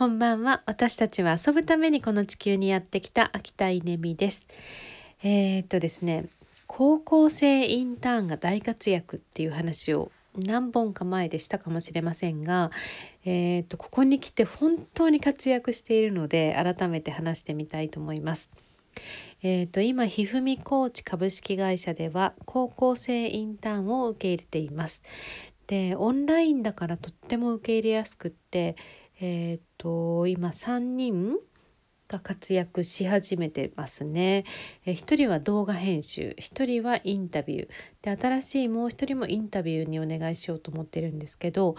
こんばんは。私たちは遊ぶためにこの地球にやってきた秋田稲美です。えー、っとですね、高校生インターンが大活躍っていう話を何本か前でしたかもしれませんが、えー、っとここに来て本当に活躍しているので改めて話してみたいと思います。えーと、今ひふみコーチ株式会社では高校生インターンを受け入れています。でオンラインだからとっても受け入れやすくってえっ、と今3人が活躍し始めてますね。え1人は動画編集1人はインタビューで新しいもう1人もインタビューにお願いしようと思ってるんですけど、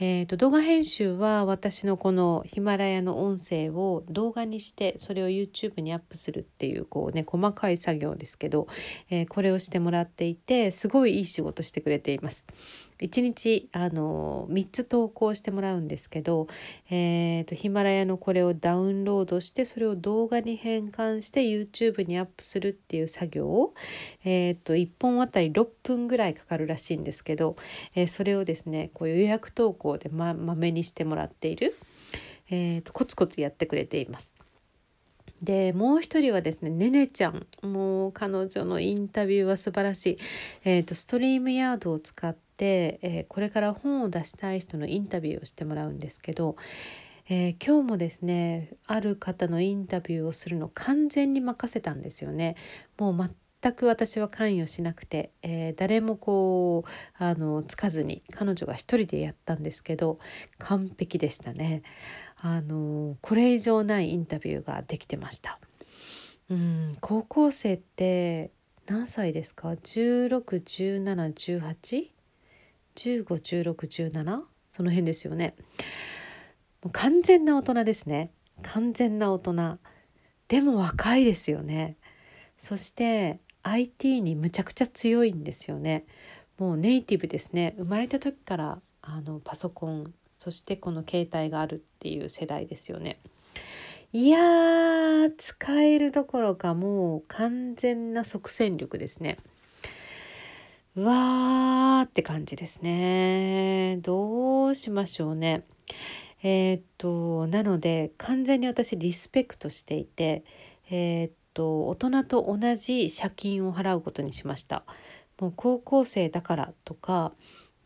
えーと、動画編集は私のこのヒマラヤの音声を動画にしてそれを YouTube にアップするっていうこうね細かい作業ですけど、えー、これをしてもらっていてすごいいい仕事してくれています。1日あの3つ投稿してもらうんですけど、えーと、ヒマラヤのこれをダウンロードしてそれを動画に変換して YouTube にアップするっていう作業を、えーと、1本あたり6分ぐらいかかるらしいんですけど、えー、それをですねこう予約投稿でまめにしてもらっている、えーとコツコツやってくれています。でもう一人はですねねねちゃんもう彼女のインタビューは素晴らしい、えーと、ストリームヤードを使っ、えー、これから本を出したい人のインタビューをしてもらうんですけど、えー、今日もですねある方のインタビューをするの完全に任せたんですよね。もう全く私は関与しなくて、えー、誰もこうあのつかずに彼女が一人でやったんですけど完璧でしたね。あのこれ以上ないインタビューができてました。うん高校生って何歳ですか ?161718 151617その辺ですよね。完全な大人ですね。完全な大人。でも若いですよね。そして IT にむちゃくちゃ強いんですよね。もうネイティブですね。生まれた時からあのパソコンそしてこの携帯があるっていう世代ですよね。いやー使えるどころかもう完全な即戦力ですね。うわーって感じですね。どうしましょうね。えー、っとなので完全に私リスペクトしていてえー、っと大人と同じ借金を払うことにしました。もう高校生だからとか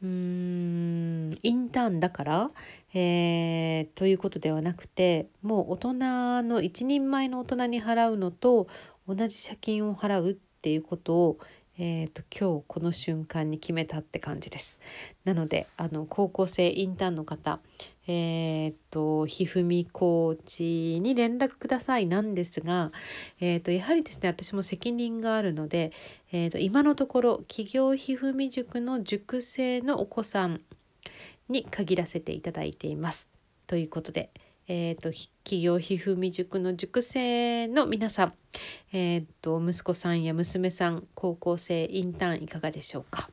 うーんインターンだから、えー、ということではなくてもう大人の一人前の大人に払うのと同じ借金を払うっていうことを、えーと、今日この瞬間に決めたって感じです。なのであの高校生インターンの方えー、っとひふみコーチに連絡くださいなんですが、えー、とやはりですね私も責任があるので、えー、と今のところ企業ひふみ塾の塾生のお子さんに限らせていただいています。ということで、えーと、企業ひふみ塾の塾生の皆さん、えーと息子さんや娘さん高校生インターンいかがでしょうか？